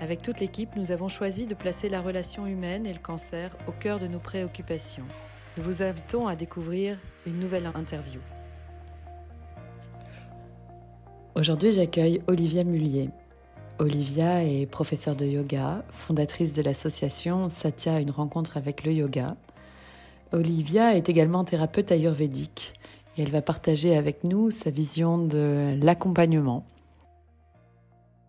avec toute l'équipe, nous avons choisi de placer la relation humaine et le cancer au cœur de nos préoccupations. Nous vous invitons à découvrir une nouvelle interview. Aujourd'hui, j'accueille Olivia Mullier. Olivia est professeure de yoga, fondatrice de l'association Satya, une rencontre avec le yoga. Olivia est également thérapeute ayurvédique et elle va partager avec nous sa vision de l'accompagnement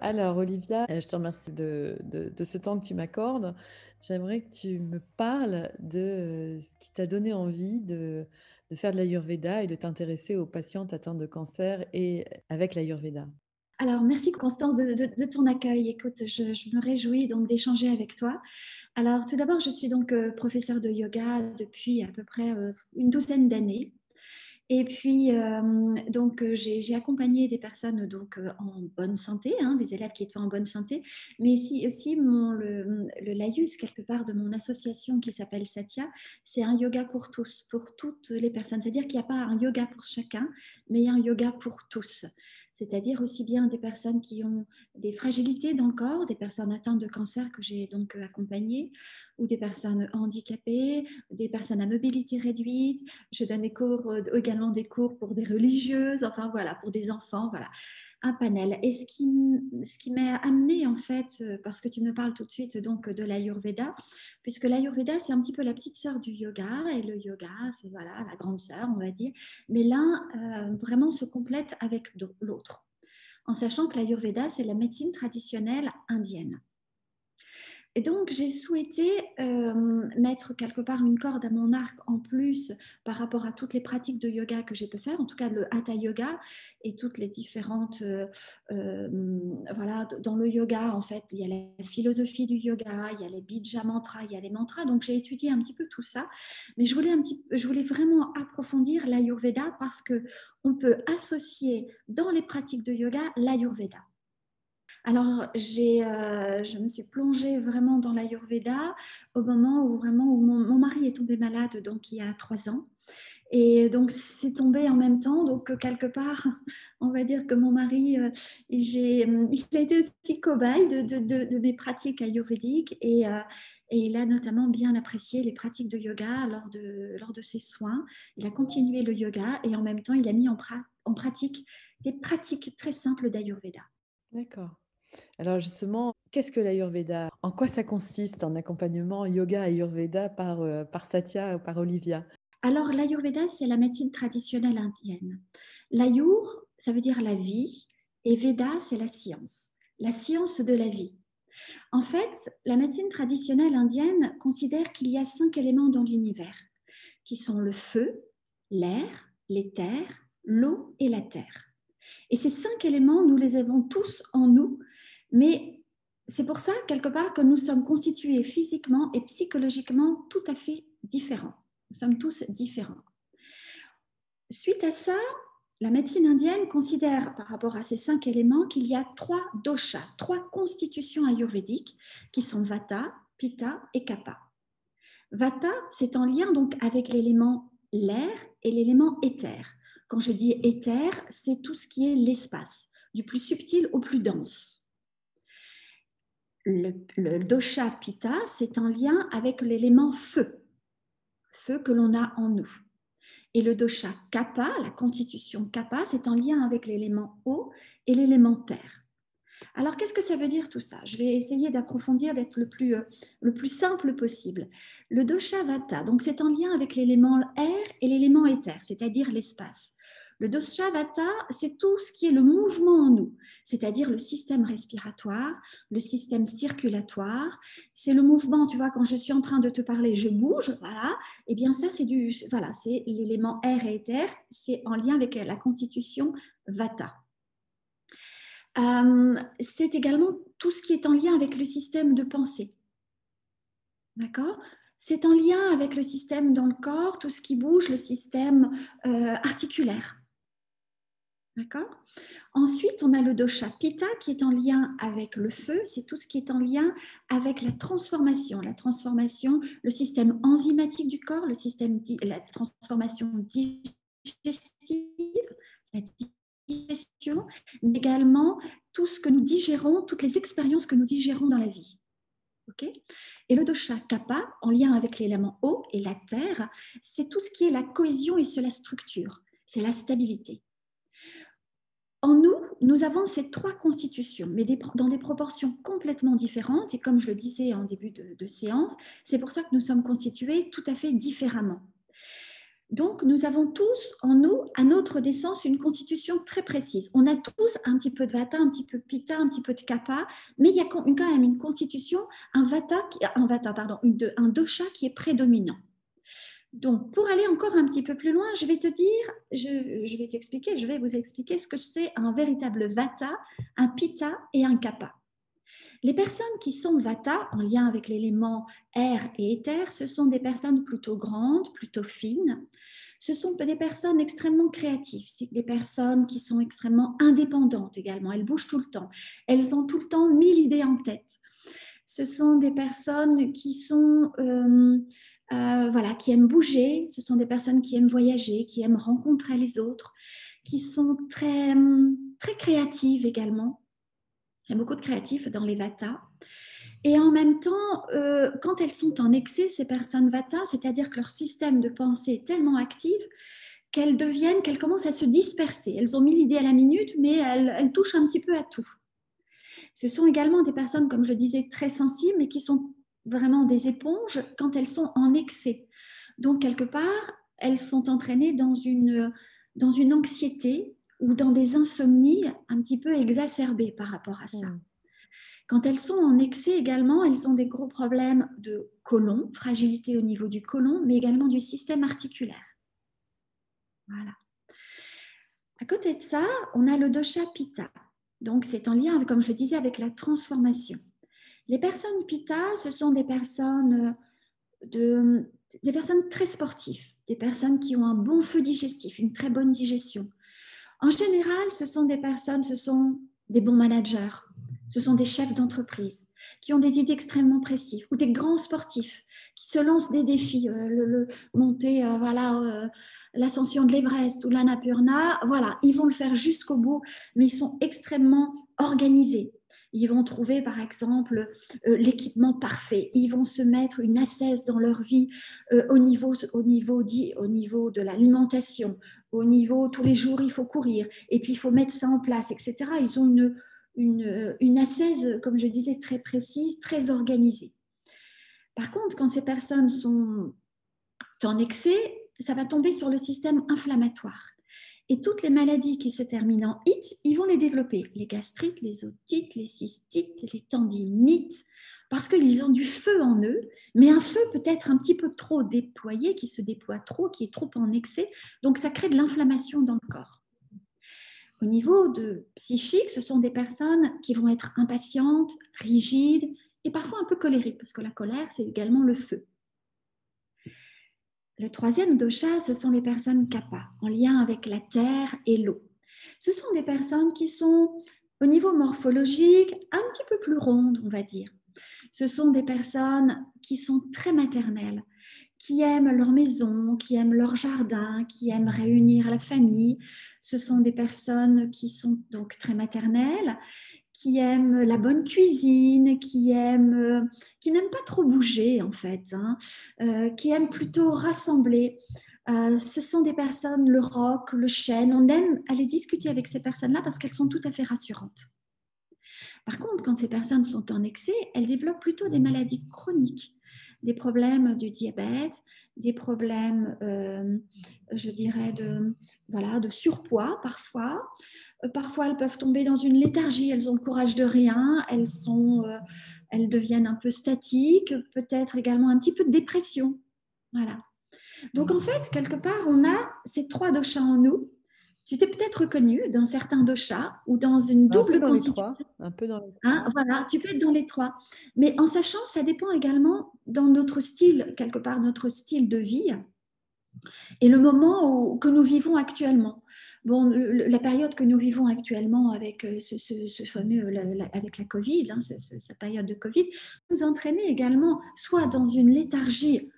alors, Olivia, euh, je te remercie de, ce temps que tu m'accordes. J'aimerais que tu me parles de euh, ce qui t'a donné envie de, faire de l'Ayurveda et de t'intéresser aux patientes atteintes de cancer et avec l'Ayurveda. Alors, merci Constance de, ton accueil. Écoute, je, me réjouis donc d'échanger avec toi. Alors, tout d'abord, je suis donc euh, professeure de yoga depuis à peu près une douzaine d'années. Et puis, donc, j'ai accompagné des personnes donc, en bonne santé, hein, des élèves qui étaient en bonne santé, mais aussi, aussi mon, le, le laïus, quelque part, de mon association qui s'appelle Satya, c'est un yoga pour tous, pour toutes les personnes. C'est-à-dire qu'il n'y a pas un yoga pour chacun, mais il y a un yoga pour tous c'est-à-dire aussi bien des personnes qui ont des fragilités dans le corps, des personnes atteintes de cancer que j'ai donc euh, accompagnées, ou des personnes handicapées, des personnes à mobilité réduite. Je donne euh, également des cours pour des religieuses, enfin voilà, pour des enfants, voilà un panel. Et ce qui, ce qui m'a amené en fait, euh, parce que tu me parles tout de suite donc de l'Ayurveda, puisque l'Ayurveda c'est un petit peu la petite sœur du yoga et le yoga c'est voilà la grande sœur on va dire, mais l'un euh, vraiment se complète avec l'autre, en sachant que l'Ayurveda c'est la médecine traditionnelle indienne. Et donc, j'ai souhaité euh, mettre quelque part une corde à mon arc en plus par rapport à toutes les pratiques de yoga que j'ai pu faire, en tout cas le hatha yoga et toutes les différentes. Euh, euh, voilà, dans le yoga, en fait, il y a la philosophie du yoga, il y a les bija mantras, il y a les mantras. Donc, j'ai étudié un petit peu tout ça. Mais je je voulais vraiment approfondir l'ayurveda parce qu'on peut associer dans les pratiques de yoga l'ayurveda. Alors, euh, je me suis plongée vraiment dans l'Ayurveda au moment où vraiment où mon, mari est tombé malade, donc il y a trois ans. Et donc, c'est tombé en même temps. Donc, quelque part, on va dire que mon mari, euh, il a été aussi cobaye de, de, de, mes pratiques ayurvédiques et, euh, et, il a notamment bien apprécié les pratiques de yoga lors de, lors de ses soins. Il a continué le yoga et en même temps, il a mis en, en pratique des pratiques très simples d'Ayurveda. D'accord. Alors justement, qu'est-ce que l'Ayurveda En quoi ça consiste en accompagnement yoga Ayurveda par, euh, par Satya ou par Olivia? Alors l'Ayurveda, c'est la médecine traditionnelle indienne. L'Ayur, ça veut dire la vie, et Veda, c'est la science, la science de la vie. En fait, la médecine traditionnelle indienne considère qu'il y a cinq éléments dans l'univers, qui sont le feu, l'air, l'éther, l'eau et la terre. Et ces cinq éléments, nous les avons tous en nous mais c'est pour ça, quelque part, que nous sommes constitués physiquement et psychologiquement tout à fait différents. Nous sommes tous différents. Suite à ça, la médecine indienne considère, par rapport à ces cinq éléments, qu'il y a trois doshas, trois constitutions ayurvédiques, qui sont Vata, Pitta et Kapha. Vata, c'est en lien donc avec l'élément l'air et l'élément éther. Quand je dis éther, c'est tout ce qui est l'espace, du plus subtil au plus dense. Le, dosha pitta, c'est en lien avec l'élément feu, feu que l'on a en nous. Et le dosha kapha, la constitution kapha, c'est en lien avec l'élément eau et l'élément terre. Alors, qu'est-ce que ça veut dire tout ça? Je vais essayer d'approfondir, d'être le plus, euh, le plus simple possible. Le dosha vata, donc c'est en lien avec l'élément air et l'élément éther, c'est-à-dire l'espace. Le dosha vata, c'est tout ce qui est le mouvement en nous, c'est-à-dire le système respiratoire, le système circulatoire. C'est le mouvement, tu vois, quand je suis en train de te parler, je bouge, voilà. Et eh bien ça, c'est du, voilà, c'est l'élément air et éther, c'est en lien avec la constitution vata. Euh, c'est également tout ce qui est en lien avec le système de pensée. D'accord? C'est en lien avec le système dans le corps, tout ce qui bouge, le système euh, articulaire. D'accord. Ensuite, on a le dosha pitta qui est en lien avec le feu, c'est tout ce qui est en lien avec la transformation, la transformation, le système enzymatique du corps, le système, la transformation digestive, la digestion, mais également tout ce que nous digérons, toutes les expériences que nous digérons dans la vie. ok. Et le dosha kapha, en lien avec l'élément eau et la terre, c'est tout ce qui est la cohésion et c'est la structure, c'est la stabilité. En nous, nous avons ces trois constitutions, mais dans des proportions complètement différentes. Et comme je le disais en début de séance, c'est pour ça que nous sommes constitués tout à fait différemment. Donc, nous avons tous en nous, à notre naissance, une constitution très précise. On a tous un petit peu de vata, un petit peu de pitta, un petit peu de kapha, mais il y a quand même une constitution, un vata, un vata, pardon, un dosha qui est prédominant. Donc, pour aller encore un petit peu plus loin, je vais te dire, je, vais t'expliquer, je vais vous expliquer ce que c'est un véritable vata, un pitta et un kapha. Les personnes qui sont vata, en lien avec l'élément air et éther, ce sont des personnes plutôt grandes, plutôt fines. Ce sont des personnes extrêmement créatives, c'est des personnes qui sont extrêmement indépendantes également. Elles bougent tout le temps. Elles ont tout le temps mille idées en tête. Ce sont des personnes qui sont euh, euh, voilà, qui aiment bouger. Ce sont des personnes qui aiment voyager, qui aiment rencontrer les autres, qui sont très très créatives également. Il y a beaucoup de créatifs dans les Vata. Et en même temps, euh, quand elles sont en excès, ces personnes Vata, c'est-à-dire que leur système de pensée est tellement actif qu'elles deviennent, qu'elles commencent à se disperser. Elles ont mis l'idée à la minute, mais elles, touchent un petit peu à tout. Ce sont également des personnes, comme je disais, très sensibles, mais qui sont vraiment des éponges quand elles sont en excès. Donc, quelque part, elles sont entraînées dans une, dans une anxiété ou dans des insomnies un petit peu exacerbées par rapport à ça. Hmm. Quand elles sont en excès également, elles ont des gros problèmes de côlon, fragilité au niveau du côlon, mais également du système articulaire. Voilà. À côté de ça, on a le dosha pitta. Donc, c'est en lien, comme je le disais, avec la transformation. Les personnes pitta, ce sont des personnes, euh, de, des personnes très sportives, des personnes qui ont un bon feu digestif, une très bonne digestion, en général, ce sont des personnes, ce sont des bons managers, ce sont des chefs d'entreprise qui ont des idées extrêmement précises ou des grands sportifs qui se lancent des défis, euh, le, monter euh, voilà l'ascension de l'Everest ou l'Annapurna, voilà, ils vont le faire jusqu'au bout, mais ils sont extrêmement organisés. Ils vont trouver, par exemple, l'équipement parfait. Ils vont se mettre une assaise dans leur vie au, niveau, au, niveau, dit, au niveau de l'alimentation, au niveau, tous les jours, il faut courir, et puis il faut mettre ça en place, etc. Ils ont une, une, une assaise, comme je disais, très précise, très organisée. Par contre, quand ces personnes sont en excès, ça va tomber sur le système inflammatoire. Et toutes les maladies qui se terminent en it, ils vont les développer. Les gastrites, les otites, les cystites, les tendinites, parce qu'ils ont du feu en eux, mais un feu peut être un petit peu trop déployé, qui se déploie trop, qui est trop en excès, donc ça crée de l'inflammation dans le corps. Au niveau de psychique, ce sont des personnes qui vont être impatientes, rigides et parfois un peu colériques, parce que la colère, c'est également le feu. Le troisième dosha, ce sont les personnes kappa, en lien avec la terre et l'eau. Ce sont des personnes qui sont, au niveau morphologique, un petit peu plus rondes, on va dire. ce sont des personnes qui sont très maternelles, qui aiment leur maison, qui aiment leur jardin, qui aiment réunir la famille. Ce sont des personnes qui sont donc très maternelles, qui aiment la bonne cuisine, qui aiment, qui n'aiment pas trop bouger en fait, hein, euh, qui aiment plutôt rassembler. Euh, ce sont des personnes, le rock, le chêne, on aime aller discuter avec ces personnes-là parce qu'elles sont tout à fait rassurantes. Par contre, quand ces personnes sont en excès, elles développent plutôt des maladies chroniques, des problèmes du diabète, des problèmes, euh, je dirais, de, voilà, de surpoids parfois. Euh, parfois, elles peuvent tomber dans une léthargie, elles ont le courage de rien, elles, sont, elles deviennent un peu statiques, peut-être également un petit peu de dépression. Voilà. Donc en fait, quelque part, on a ces trois doshas en nous. Tu t'es peut-être reconnu dans certains doshas ou dans une double constitution. Un peu dans les trois. Hein, voilà, tu peux être dans les trois. Mais en sachant, ça dépend également dans notre style, quelque part, notre style de vie et le moment que nous vivons actuellement. Bon, la période que nous vivons actuellement avec euh, ce, fameux, avec la Covid, hein, cette période de Covid, nous entraîner également soit dans une léthargie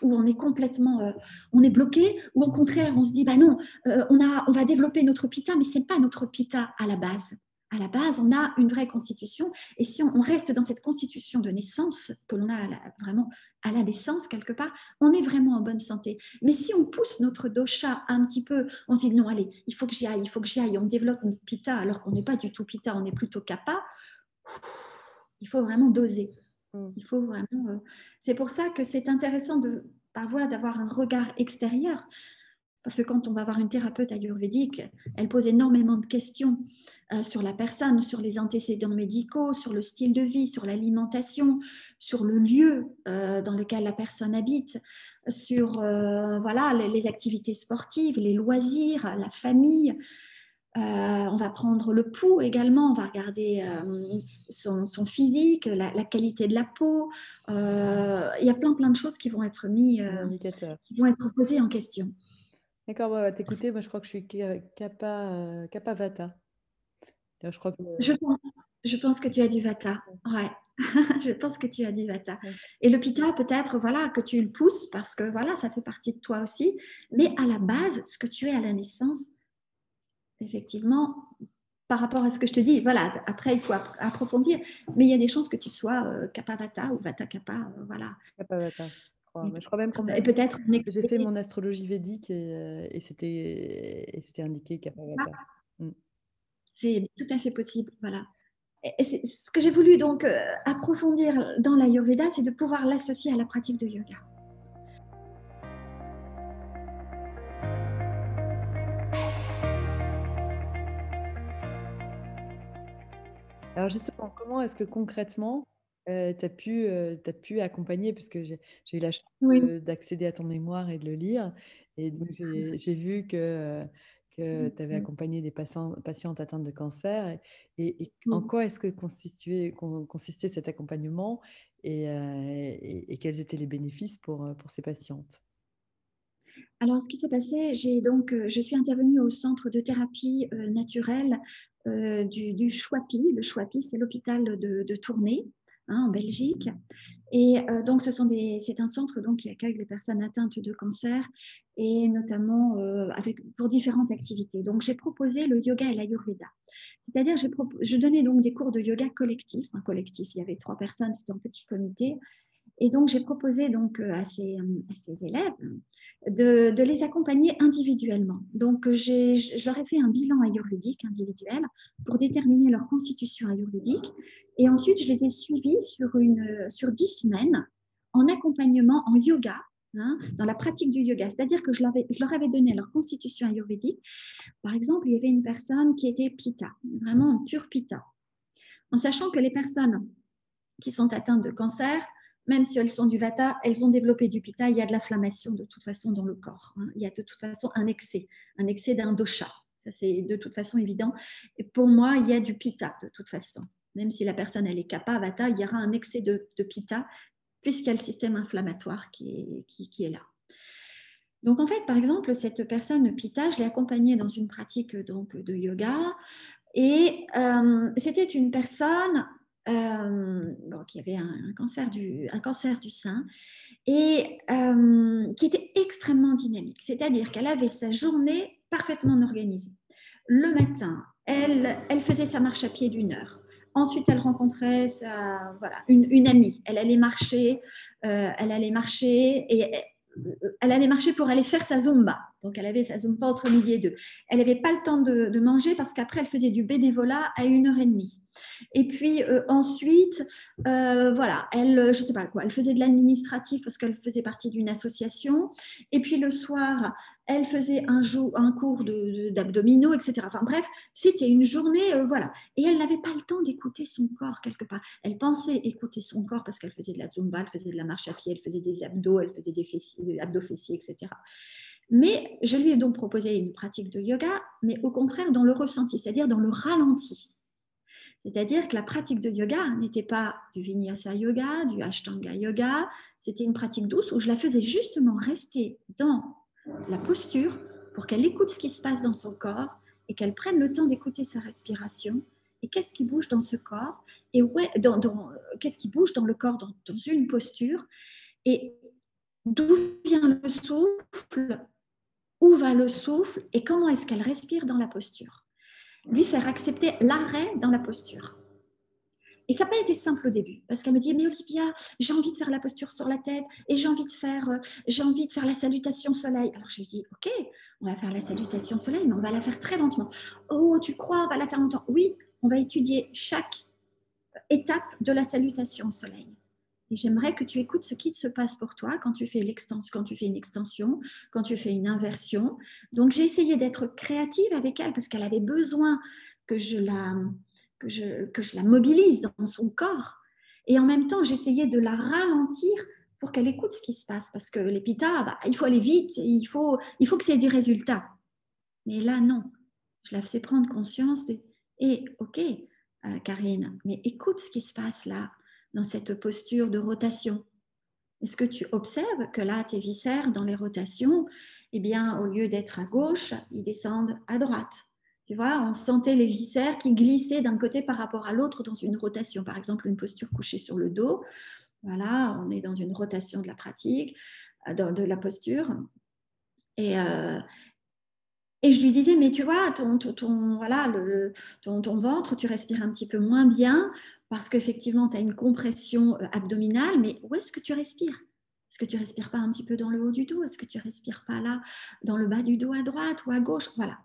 où on est complètement, euh, on est bloqué, ou au contraire, on se dit, bah non, euh, on, a, on va développer notre pita, mais ce n'est pas notre pita à la base. À la base, on a une vraie constitution, et si on, reste dans cette constitution de naissance que l'on a vraiment à la naissance quelque part, on est vraiment en bonne santé. Mais si on pousse notre dosha un petit peu, on se dit non, allez, il faut que j'y aille, il faut que j'y aille, on développe notre pita alors qu'on n'est pas du tout pita, on est plutôt kappa, il faut vraiment doser. Mm. Il faut vraiment. Euh, c'est pour ça que c'est intéressant de parfois d'avoir un regard extérieur. Parce que quand on va voir une thérapeute ayurvédique, elle pose énormément de questions euh, sur la personne, sur les antécédents médicaux, sur le style de vie, sur l'alimentation, sur le lieu euh, dans lequel la personne habite, sur voilà, les, activités sportives, les loisirs, la famille. Euh, on va prendre le pouls également, on va regarder euh, son, physique, la, qualité de la peau. Euh, il y a plein plein de choses qui vont être mises, qui vont être posées en question. D'accord, on va t'écouter. Moi, je crois que je suis kappa, kappa vata. Je, crois que... je, pense, je pense que tu as du vata. Ouais, je pense que tu as du vata. Et le pita, peut-être, voilà, que tu le pousses parce que voilà, ça fait partie de toi aussi. Mais à la base, ce que tu es à la naissance, effectivement, par rapport à ce que je te dis, voilà, après, il faut approfondir, mais il y a des chances que tu sois euh, kappa vata ou vata kappa, euh, voilà. Kappa vata. Je crois, même et peut-être j'ai fait mon astrologie védique et, euh, c'était indiqué kappa vata. Ah. Mm. C'est tout à fait possible, voilà. Et ce que j'ai voulu donc approfondir dans l'Ayurveda, c'est de pouvoir l'associer à la pratique de yoga. Alors justement, comment est-ce que concrètement, tu as pu, as pu accompagner parce que j'ai eu la chance d'accéder à ton mémoire et de le lire et donc j'ai vu que, que tu avais accompagné des patients patientes atteintes de cancer et en quoi est-ce que consistait cet accompagnement et et quels étaient les bénéfices pour, pour ces patientes? Alors, ce qui s'est passé, j'ai donc, je suis intervenue au centre de thérapie naturelle euh, du, du Chouapi. Le Chouapi, c'est l'hôpital de, Tournai, hein, en Belgique. Et euh, donc, c'est un centre donc, qui accueille les personnes atteintes de cancer et notamment euh, pour différentes activités. Donc, j'ai proposé le yoga et l'ayurveda. C'est-à-dire, je donnais donc des cours de yoga collectif. Un collectif, il y avait trois personnes, c'était un petit comité. Et donc, j'ai proposé donc à ces, à ces élèves de, les accompagner individuellement. Donc, je leur ai fait un bilan ayurvédique individuel pour déterminer leur constitution ayurvédique. Et ensuite, je les ai suivis sur, une, sur 10 semaines en accompagnement en yoga, hein, dans la pratique du yoga. C'est-à-dire que je, je, leur avais donné leur constitution ayurvédique. Par exemple, il y avait une personne qui était pita, vraiment un pur pita. En sachant que les personnes qui sont atteintes de cancer même si elles sont du vata, elles ont développé du pitta, il y a de l'inflammation de toute façon dans le corps. Hein. Il y a de toute façon un excès, un excès d'un dosha. Ça, c'est de toute façon évident. Et pour moi, il y a du pitta de toute façon. Même si la personne, elle est kappa, vata, il y aura un excès de, de pitta, puisqu'il y a le système inflammatoire qui est, là. Donc en fait, par exemple, cette personne Pitta, je l'ai accompagnée dans une pratique donc, de yoga et euh, c'était une personne qui avait un, cancer du, un cancer du sein, et qui était extrêmement dynamique. C'est-à-dire qu'elle avait sa journée parfaitement organisée. Le matin, elle, elle faisait sa marche à pied d'une heure. Ensuite, elle rencontrait voilà, une, une amie. Elle allait marcher, elle allait marcher et elle allait marcher pour aller faire sa zumba. Donc, elle avait sa zumba entre midi et deux. Elle n'avait pas le temps de, manger parce qu'après, elle faisait du bénévolat à une heure et demie. Et puis euh, ensuite, euh, voilà, elle, je sais pas quoi, elle faisait de l'administratif parce qu'elle faisait partie d'une association. Et puis le soir, elle faisait un, cours d'abdominaux, etc. Enfin bref, c'était une journée, euh, voilà. Et elle n'avait pas le temps d'écouter son corps quelque part. Elle pensait écouter son corps parce qu'elle faisait de la zumba, elle faisait de la marche à pied, elle faisait des abdos, elle faisait des, fessiers, abdos fessiers, etc. Mais je lui ai donc proposé une pratique de yoga, mais au contraire dans le ressenti, c'est-à-dire dans le ralenti. C'est-à-dire que la pratique de yoga n'était pas du vinyasa yoga, du ashtanga yoga, c'était une pratique douce où je la faisais justement rester dans la posture pour qu'elle écoute ce qui se passe dans son corps et qu'elle prenne le temps d'écouter sa respiration. Et qu'est-ce qui bouge dans ce corps et ouais, dans, qu'est-ce qui bouge dans le corps dans, dans une posture et d'où vient le souffle, où va le souffle et comment est-ce qu'elle respire dans la posture lui faire accepter l'arrêt dans la posture. Et ça n'a pas été simple au début, parce qu'elle me dit, mais Olivia, j'ai envie de faire la posture sur la tête et j'ai envie de faire, euh, envie de faire la salutation soleil. Alors je lui dis, ok, on va faire la salutation soleil, mais on va la faire très lentement. Oh, tu crois, on va la faire longtemps Oui, on va étudier chaque étape de la salutation soleil. Et j'aimerais que tu écoutes ce qui se passe pour toi quand tu fais l'extension, quand tu fais une extension, quand tu fais une inversion. Donc j'ai essayé d'être créative avec elle parce qu'elle avait besoin que je la que je, que je la mobilise dans son corps. Et en même temps, j'essayais de la ralentir pour qu'elle écoute ce qui se passe. Parce que les bah, il faut aller vite, il faut, il faut que ait des résultats. Mais là, non. Je la faisais prendre conscience et, ok, euh, Karine, mais écoute ce qui se passe là dans cette posture de rotation Est-ce que tu observes que là, tes viscères, dans les rotations, eh bien, au lieu d'être à gauche, ils descendent à droite tu vois, on sentait les viscères qui glissaient d'un côté par rapport à l'autre dans une rotation. Par exemple, une posture couchée sur le dos. Voilà, on est dans une rotation de la pratique, euh, de, la posture. Et, euh, et je lui disais, mais tu vois, ton, ton, voilà, le, ton, ton, ventre, tu respires un petit peu moins bien parce qu'effectivement, tu as une compression euh, abdominale, mais où est-ce que tu respires? Est-ce que tu respires pas un petit peu dans le haut du dos? Est-ce que tu respires pas là, dans le bas du dos à droite ou à gauche? Voilà.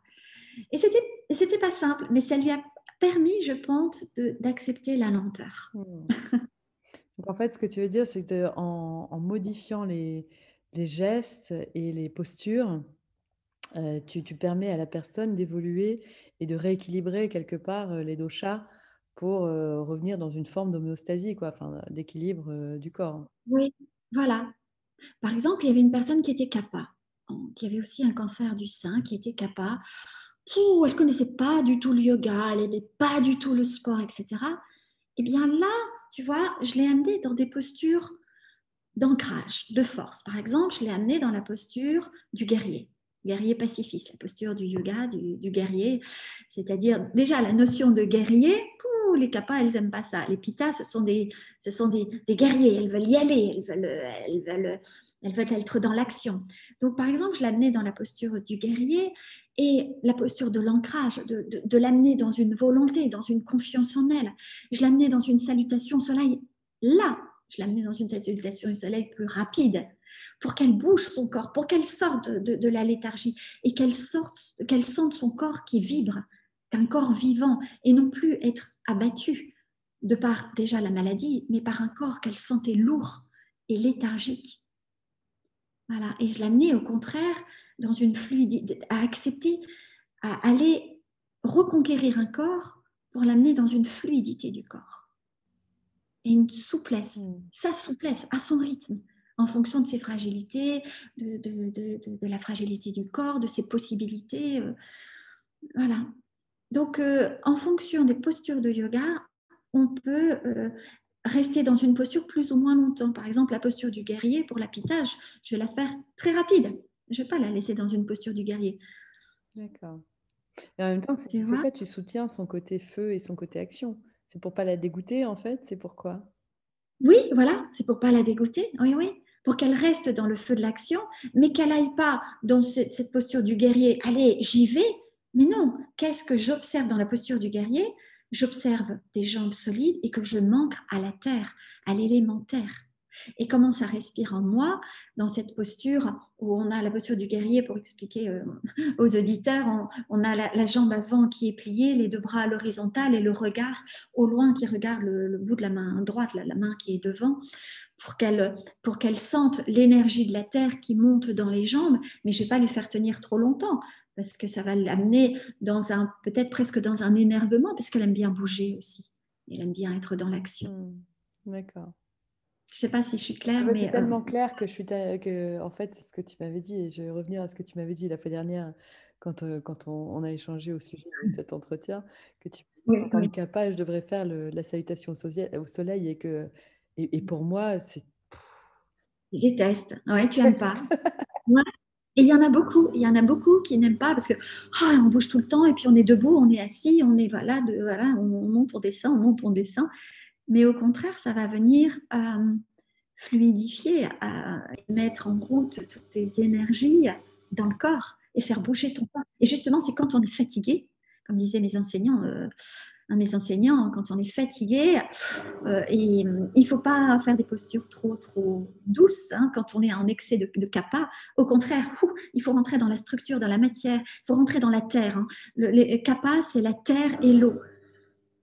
Et c'était, c'était pas simple, mais ça lui a permis, je pense, d'accepter la lenteur. Hmm. Donc en fait, ce que tu veux dire, c'est que en, en, modifiant les, les, gestes et les postures, euh, tu, permets à la personne d'évoluer et de rééquilibrer quelque part euh, les doshas pour revenir dans une forme d'homéostasie, quoi, enfin, d'équilibre du corps. Oui, voilà. Par exemple, il y avait une personne qui était kappa, qui avait aussi un cancer du sein, qui était kappa. elle ne connaissait pas du tout le yoga, elle n'aimait pas du tout le sport, etc. Et eh bien là, tu vois, je l'ai amenée dans des postures d'ancrage, de force. Par exemple, je l'ai amenée dans la posture du guerrier guerrier pacifiste, la posture du yoga, du, guerrier. C'est-à-dire, déjà, la notion de guerrier, les kappas, elles n'aiment pas ça. Les pitas, ce sont, des, ce sont des, guerriers, elles veulent y aller, elles veulent, elles veulent, elles veulent être dans l'action. Donc, par exemple, je l'amenais dans la posture du guerrier et la posture de l'ancrage, de, de, l'amener dans une volonté, dans une confiance en elle. Je l'amenais dans une salutation au soleil là. Je l'amenais dans une salutation au soleil plus rapide pour qu'elle bouge son corps, pour qu'elle sorte de, la léthargie et qu'elle sorte, qu'elle sente son corps qui vibre, qu'un corps vivant et non plus être abattue de par déjà la maladie, mais par un corps qu'elle sentait lourd et léthargique. Voilà. Et je l'amenais au contraire dans une fluidité, à accepter, à aller reconquérir un corps pour l'amener dans une fluidité du corps et une souplesse, mmh. sa souplesse à son rythme en fonction de ses fragilités, de, la fragilité du corps, de ses possibilités. Euh, voilà. Donc, euh, en fonction des postures de yoga, on peut euh, rester dans une posture plus ou moins longtemps. Par exemple, la posture du guerrier pour l'apitage, je vais la faire très rapide. Je ne vais pas la laisser dans une posture du guerrier. D'accord. Et en même temps, tu fais ça, tu soutiens son côté feu et son côté action. C'est pour pas la dégoûter en fait C'est pourquoi Oui, voilà, c'est pour pas la dégoûter. Oui, oui. Pour qu'elle reste dans le feu de l'action, mais qu'elle aille pas dans cette posture du guerrier. Allez, j'y vais. Mais non, qu'est-ce que j'observe dans la posture du guerrier? J'observe des jambes solides et que je manque à la terre, à l'élémentaire et comment ça respire en moi dans cette posture où on a la posture du guerrier pour expliquer euh, aux auditeurs, on, a la, jambe avant qui est pliée, les deux bras à l'horizontale et le regard au loin qui regarde le, bout de la main droite, la, main qui est devant pour qu'elle pour qu'elle sente l'énergie de la terre qui monte dans les jambes, mais je ne vais pas lui faire tenir trop longtemps parce que ça va l'amener dans un peut-être presque dans un énervement parce qu'elle aime bien bouger aussi. Elle aime bien être dans l'action. Mmh. D'accord. Je sais pas si je suis claire. mais c'est tellement euh, clair que je suis que en fait c'est ce que tu m'avais dit et je vais revenir à ce que tu m'avais dit la fois dernière quand, euh, quand on, a échangé au sujet de cet entretien que tu oui, en tant que je devrais faire la salutation au soleil, et que et, pour moi c'est je déteste. Ouais, tu n'aimes pas. Et il y en a beaucoup, il y en a beaucoup qui n'aiment pas parce que oh, on bouge tout le temps et puis on est debout, on est assis, on est voilà, de, voilà, on monte, on descend, on monte, on descend mais au contraire, ça va venir euh, fluidifier, à mettre en route toutes tes énergies dans le corps et faire bouger ton corps. Et justement, c'est quand on est fatigué, comme disaient mes enseignants, euh, un mes enseignants, quand on est fatigué, euh, et, il ne faut pas faire des postures trop, trop douces hein, quand on est en excès de, de kappa. Au contraire, il faut rentrer dans la structure, dans la matière, il faut rentrer dans la terre. Hein. Le, les kappa, c'est la terre et l'eau.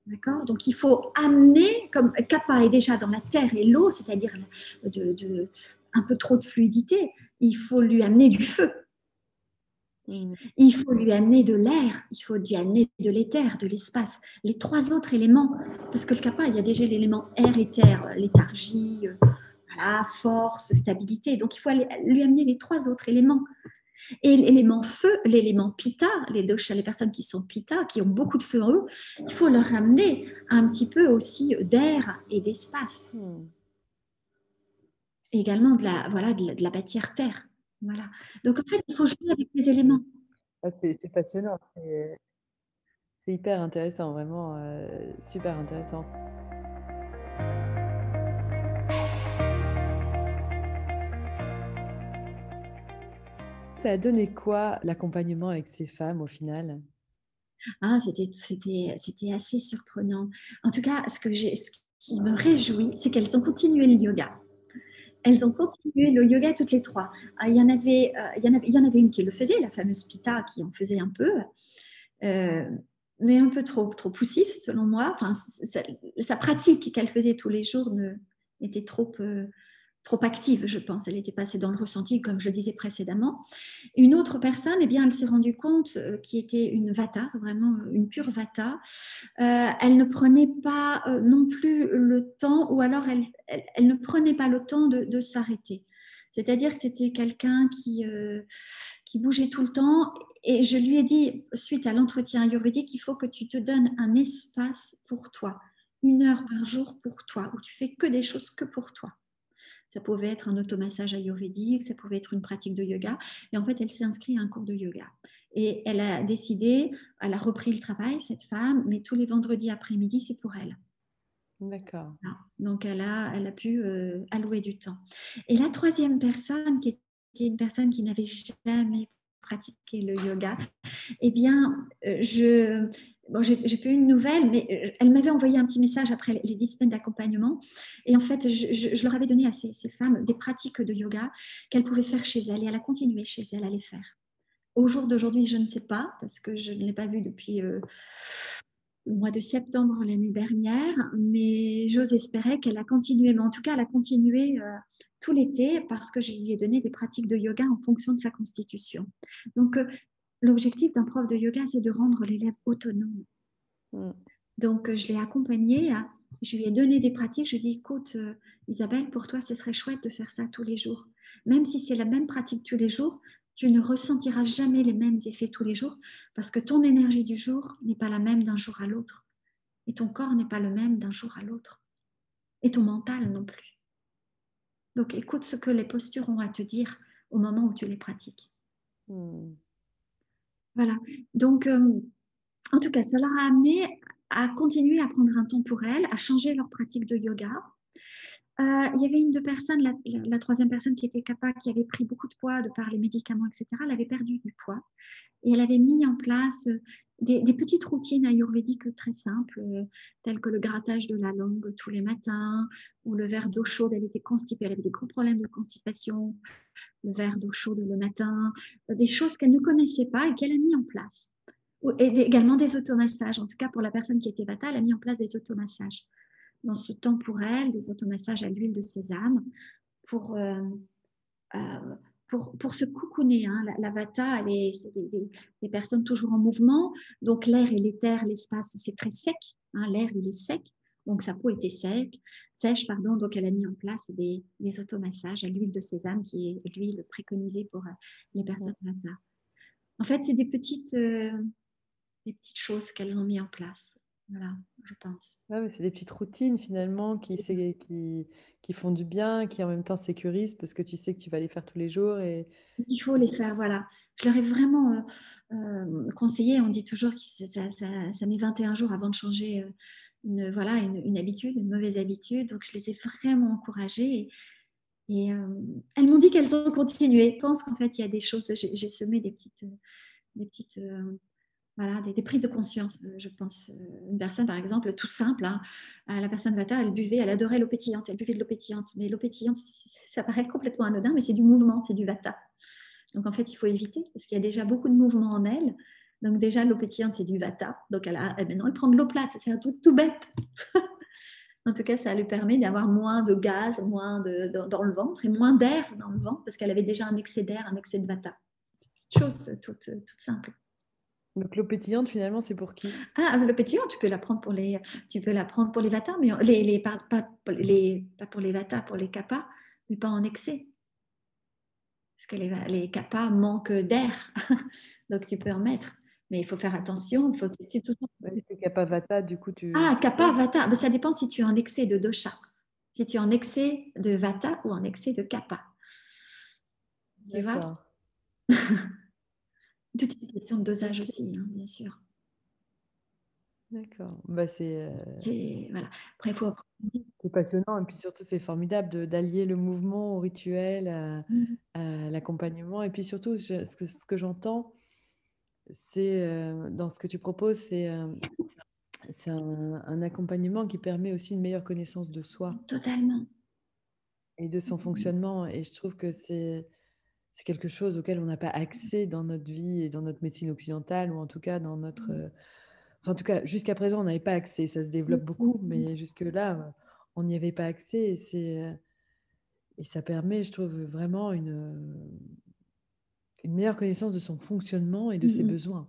D'accord? Donc il faut amener, comme Kappa est déjà dans la terre et l'eau, c'est-à-dire de, un peu trop de fluidité, il faut lui amener du feu. Il faut lui amener de l'air, il faut lui amener de l'éther, de l'espace, les trois autres éléments. Parce que le kappa, il y a déjà l'élément air et terre, léthargie, voilà, force, stabilité. Donc il faut lui amener les trois autres éléments. Et l'élément feu, l'élément pita, les, les personnes qui sont pita, qui ont beaucoup de feu en eux, il faut leur ramener un petit peu aussi d'air et d'espace. Hmm. également de la, voilà, de la, matière terre. Voilà. Donc en fait, il faut jouer avec les éléments. Ah, c'est passionnant. C'est hyper intéressant, vraiment euh, super intéressant. ça a donné quoi l'accompagnement avec ces femmes au final? Ah, c'était assez surprenant. En tout cas, ce, que ce qui me réjouit, c'est qu'elles ont continué le yoga. Elles ont continué le yoga toutes les trois. Ah, il, y en avait, euh, y une qui le faisait, la fameuse Pita qui en faisait un peu, euh, mais un peu trop, trop poussif selon moi. Enfin, sa, pratique qu'elle faisait tous les jours était trop, euh, trop active, je pense. Elle était passée dans le ressenti, comme je le disais précédemment. Une autre personne, eh bien, elle s'est rendue compte euh, qui était une vata, vraiment euh, une pure vata. Euh, elle ne prenait pas non plus le temps, ou alors elle, ne prenait pas le temps de, s'arrêter. C'est-à-dire que c'était quelqu'un qui, qui bougeait tout le temps. Et je lui ai dit, suite à l'entretien ayurvédique, il faut que tu te donnes un espace pour toi, une heure par jour pour toi, où tu fais que des choses que pour toi. Ça pouvait être un automassage ayurvédique, ça pouvait être une pratique de yoga. Et en fait, elle s'est inscrite à un cours de yoga. Et elle a décidé, elle a repris le travail, cette femme, mais tous les vendredis après-midi, c'est pour elle. D'accord. Donc, elle a, elle a pu euh, allouer du temps. Et la troisième personne, qui était une personne qui n'avait jamais pratiqué le yoga, eh bien, euh, je, bon, j'ai pas eu une nouvelle, mais euh, elle m'avait envoyé un petit message après les dix semaines d'accompagnement. Et en fait, je, leur avais donné à ces, femmes des pratiques de yoga qu'elles pouvaient faire chez elles. Et elle a continué chez elle à les faire. Au jour d'aujourd'hui, je ne sais pas, parce que je ne l'ai pas vue depuis euh, le mois de septembre l'année dernière, mais j'ose espérer qu'elle a continué. Mais en tout cas, elle a continué euh, tout l'été parce que je lui ai donné des pratiques de yoga en fonction de sa constitution. Donc, l'objectif d'un prof de yoga, c'est de rendre l'élève autonome. Mm. Donc, euh, je l'ai accompagné, je lui ai donné des pratiques. Je lui ai dit, écoute, euh, Isabelle, pour toi, ce serait chouette de faire ça tous les jours. Même si c'est la même pratique tous les jours, tu ne ressentiras jamais les mêmes effets tous les jours parce que ton énergie du jour n'est pas la même d'un jour à l'autre. Et ton corps n'est pas le même d'un jour à l'autre. Et ton mental non plus. Donc écoute ce que les postures ont à te dire au moment où tu les pratiques. Mm. Voilà. Donc, euh, en tout cas, ça leur a amené à continuer à prendre un temps pour elles, à changer leur pratique de yoga. Euh, il y avait une de personnes, la, troisième personne qui était capable, qui avait pris beaucoup de poids de par les médicaments, etc. Elle avait perdu du poids et elle avait mis en place des, petites routines ayurvédiques très simples, euh, telles que le grattage de la langue tous les matins, ou le verre d'eau chaude. Elle était constipée, elle avait des gros problèmes de constipation, le verre d'eau chaude le matin, euh, des choses qu'elle ne connaissait pas et qu'elle a mis en place. Et également des automassages. En tout cas, pour la personne qui était Vata, elle a mis en place des automassages. Dans ce temps pour elle, des automassages à l'huile de sésame pour euh, pour, se coucouner. Hein. C'est des, personnes toujours en mouvement. Donc l'air et l'éther, l'espace, c'est très sec. Hein. L'air, il est sec. Donc sa peau était sec, sèche, pardon. Donc elle a mis en place des, automassages à l'huile de sésame, qui est l'huile préconisée pour euh, les personnes vata. En fait, c'est des petites, euh, des petites choses qu'elles ont mis en place. Voilà, je pense. c'est des petites routines finalement qui, qui, qui font du bien, qui en même temps sécurisent parce que tu sais que tu vas les faire tous les jours. Et... Il faut les faire, voilà. Je leur ai vraiment euh, euh, conseillé, on dit toujours que ça, ça, met 21 jours avant de changer euh, une, voilà, une, habitude, une mauvaise habitude. Donc je les ai vraiment encouragées. Et, elles m'ont dit qu'elles ont continué. Je pense qu'en fait, il y a des choses, j'ai semé des petites, des petites voilà, des, prises de conscience, euh, je pense. Euh, une personne, par exemple, tout simple, hein, euh, la personne Vata, elle buvait, elle adorait l'eau pétillante, elle buvait de l'eau pétillante. Mais l'eau pétillante, ça paraît complètement anodin, mais c'est du mouvement, c'est du Vata. Donc en fait, il faut éviter, parce qu'il y a déjà beaucoup de mouvement en elle. Donc déjà, l'eau pétillante, c'est du Vata. Donc elle a, maintenant, elle prend de l'eau plate, c'est un truc tout bête. en tout cas, ça lui permet d'avoir moins de gaz, moins de, dans le ventre et moins d'air dans le ventre, parce qu'elle avait déjà un excès d'air, un excès de Vata. Chose toute, toute simple. Donc l'eau pétillante, finalement, c'est pour qui? Ah, l'eau pétillante, tu peux la prendre pour les, tu peux la prendre pour les vatas, mais les, les, pas, les, pas pour les vatas, pour les kappas, mais pas en excès. Parce que les, les kappas manquent d'air, donc tu peux en mettre. Mais il faut faire attention. Il faut, c'est tout kappa vata, du coup, tu. Ah, kappa vata, mais ça dépend si tu es en excès de dosha. Si tu es en excès de vata ou en excès de kappa. Tu vois? Toute une question de dosage aussi, hein, bien sûr. D'accord. Bah, c'est, euh, voilà. Après, faut C'est passionnant et puis surtout c'est formidable d'allier le mouvement au rituel, à, mmh. l'accompagnement et puis surtout ce que, ce que j'entends, c'est euh, dans ce que tu proposes, c'est euh, c'est un, un, accompagnement qui permet aussi une meilleure connaissance de soi. Totalement. Et de son mmh. fonctionnement. Et je trouve que c'est c'est quelque chose auquel on n'a pas accès dans notre vie et dans notre médecine occidentale, ou en tout cas dans notre... Mmh. Euh, en tout cas, jusqu'à présent, on n'avait pas accès. Ça se développe mmh, beaucoup, mmh, mais jusque-là, on n'y avait pas accès. Et, c'est, euh, et ça permet, je trouve, vraiment une, une meilleure connaissance de son fonctionnement et de ses besoins.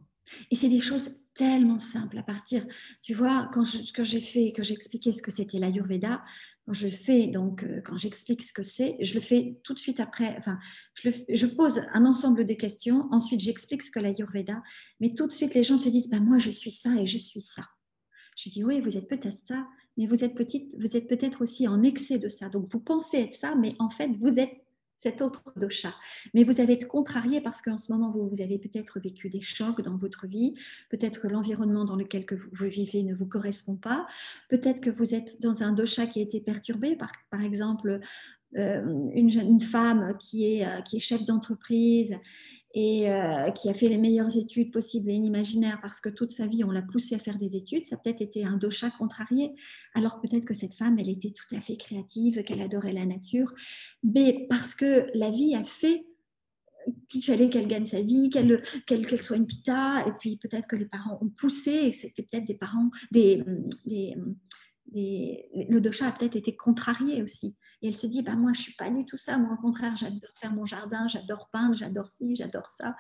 Et c'est des choses tellement simples à partir. Tu vois, quand, j'ai fait, que j'ai expliqué ce que c'était l'Ayurveda, quand je fais donc, euh, quand j'explique ce que c'est, je le fais tout de suite après. Enfin, je, je pose un ensemble de questions. Ensuite, j'explique ce que l'Ayurveda. Mais tout de suite, les gens se disent, ben moi, je suis ça et je suis ça. Je dis, oui, vous êtes peut-être ça, mais vous êtes petite, vous êtes peut-être aussi en excès de ça. Donc, vous pensez être ça, mais en fait, vous êtes cet autre dosha. Mais vous avez été contrarié parce qu'en ce moment, vous, vous avez peut-être vécu des chocs dans votre vie, peut-être que l'environnement dans lequel que vous, vivez ne vous correspond pas, peut-être que vous êtes dans un dosha qui a été perturbé, par, par exemple, euh, une, une, femme qui est, euh, qui est chef d'entreprise et euh, qui a fait les meilleures études possibles et inimaginaires parce que toute sa vie, on l'a poussé à faire des études, ça a peut-être été un dosha contrarié, alors peut-être que cette femme, elle était tout à fait créative, qu'elle adorait la nature, mais parce que la vie a fait qu'il fallait qu'elle gagne sa vie, qu'elle qu'elle soit une pita, et puis peut-être que les parents ont poussé, et c'était peut-être des parents, le dosha a peut-être été contrarié aussi. Et elle se dit, bah, moi, je ne suis pas du tout ça. Moi, au contraire, j'adore faire mon jardin, j'adore peindre, j'adore ci, j'adore ça.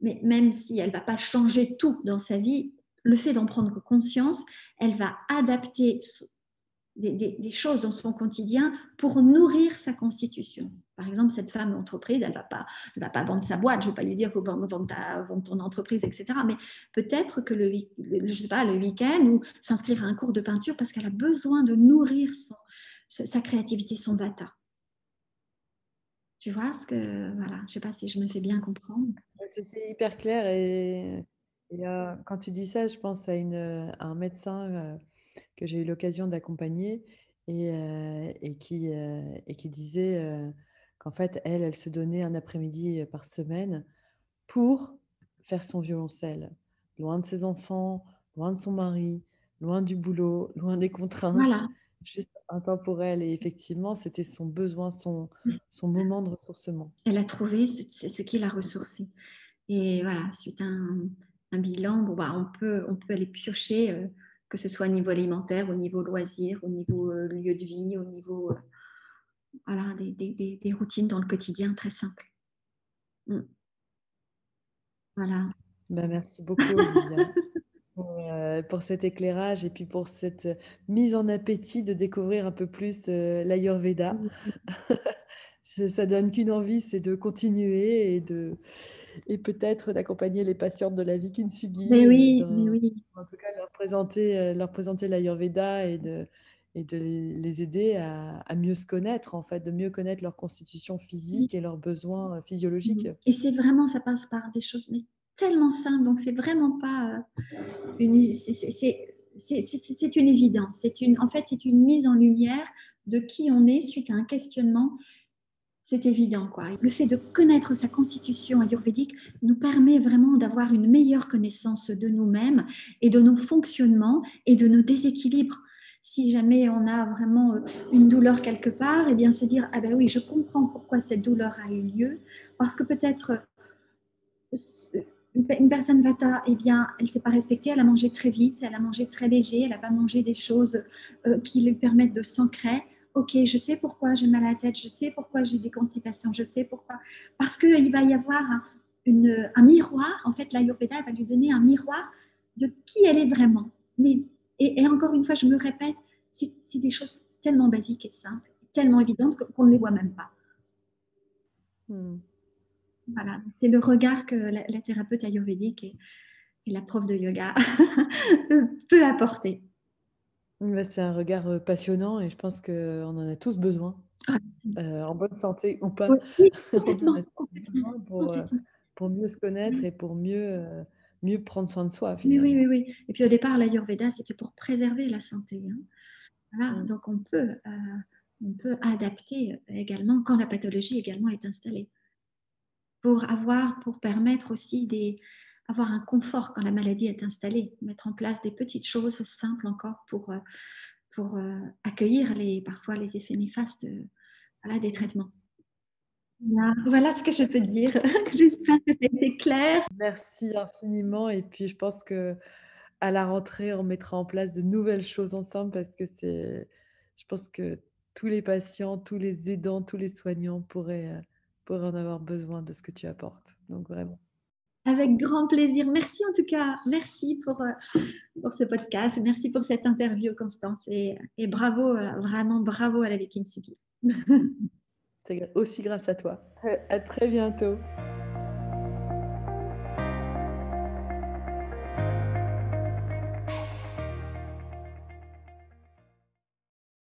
Mais même si elle ne va pas changer tout dans sa vie, le fait d'en prendre conscience, elle va adapter des, choses dans son quotidien pour nourrir sa constitution. Par exemple, cette femme d'entreprise, elle ne va, pas, va pas vendre sa boîte, je ne vais pas lui dire qu'il faut vendre, vendre, ton entreprise, etc. Mais peut-être que le, je sais pas, le week-end ou s'inscrire à un cours de peinture parce qu'elle a besoin de nourrir son, sa créativité, son vata. Tu vois ce que voilà, je sais pas si je me fais bien comprendre. C'est hyper clair et, Et quand tu dis ça, je pense à, une, un médecin que j'ai eu l'occasion d'accompagner et, et, qui, et qui disait qu'en fait, elle, elle se donnait un après-midi par semaine pour faire son violoncelle, loin de ses enfants, loin de son mari, loin du boulot, loin des contraintes. Voilà. Juste elle. Et effectivement, c'était son besoin, son, son moment de ressourcement. Elle a trouvé ce, ce qui l'a ressourcée. Et voilà, suite à un, un bilan, bon, bah, on, peut, on peut aller piocher, euh, que ce soit au niveau alimentaire, au niveau loisir, au niveau euh, lieu de vie, au niveau euh, voilà, des, des, des, routines dans le quotidien très simples. Mm. Voilà. Bah, merci beaucoup, Olivia. pour, cet éclairage et puis pour cette mise en appétit de découvrir un peu plus l'Ayurveda. ça donne qu'une envie, c'est de continuer et de, et peut-être d'accompagner les patientes de la vie Kintsugi. Mais oui, mais oui. En tout cas, leur présenter, euh, leur présenter l'Ayurveda et de, et de les, aider à, mieux se connaître, en fait, de mieux connaître leur constitution physique et leurs besoins euh, physiologiques. Et c'est vraiment, ça passe par des choses mais tellement simples, donc c'est vraiment pas euh, une. C'est une évidence. C'est une, en fait, c'est une mise en lumière de qui on est suite à un questionnement c'est évident. Quoi. Le fait de connaître sa constitution ayurvédique nous permet vraiment d'avoir une meilleure connaissance de nous-mêmes et de nos fonctionnements et de nos déséquilibres. Si jamais on a vraiment euh, une douleur quelque part, et eh bien se dire ah ben oui, je comprends pourquoi cette douleur a eu lieu, parce que peut-être euh, une personne vata, eh bien, elle s'est pas respectée, elle a mangé très vite, elle a mangé très léger, elle n'a pas mangé des choses euh, qui lui permettent de s'ancrer ok, je sais pourquoi j'ai mal à la tête, je sais pourquoi j'ai des constipations, je sais pourquoi. Parce qu'il va y avoir un miroir, en fait, l'Ayurveda va lui donner un miroir de qui elle est vraiment. Mais, et, encore une fois, je me répète, c'est des choses tellement basiques et simples, tellement évidentes qu'on ne les voit même pas. Hmm. Voilà, c'est le regard que la, thérapeute ayurvédique et, et la prof de yoga peut apporter. Bah, c'est un regard, passionnant et je pense qu'on en a tous besoin, ah, en bonne santé ou pas. pour, mieux se connaître et pour mieux, mieux prendre soin de soi oui, oui, oui, Et puis au départ, l'Ayurveda, c'était pour préserver la santé, hein. Voilà, donc on peut, on peut adapter, également quand la pathologie également est installée. Pour avoir pour permettre aussi des avoir un confort quand la maladie est installée, mettre en place des petites choses simples encore pour, euh, pour euh, accueillir les, parfois les effets néfastes euh, des traitements. Voilà, ce que je peux dire. J'espère que c'était clair. Merci infiniment. Et puis, je pense que à la rentrée, on mettra en place de nouvelles choses ensemble parce que c'est, je pense que tous les patients, tous les aidants, tous les soignants pourraient, pourraient en avoir besoin de ce que tu apportes. Donc, vraiment. Avec grand plaisir. Merci en tout cas. Merci pour, euh, pour ce podcast. Merci pour cette interview, Constance. Et, et bravo, euh, vraiment bravo à la Viking C'est aussi grâce à toi. À très bientôt.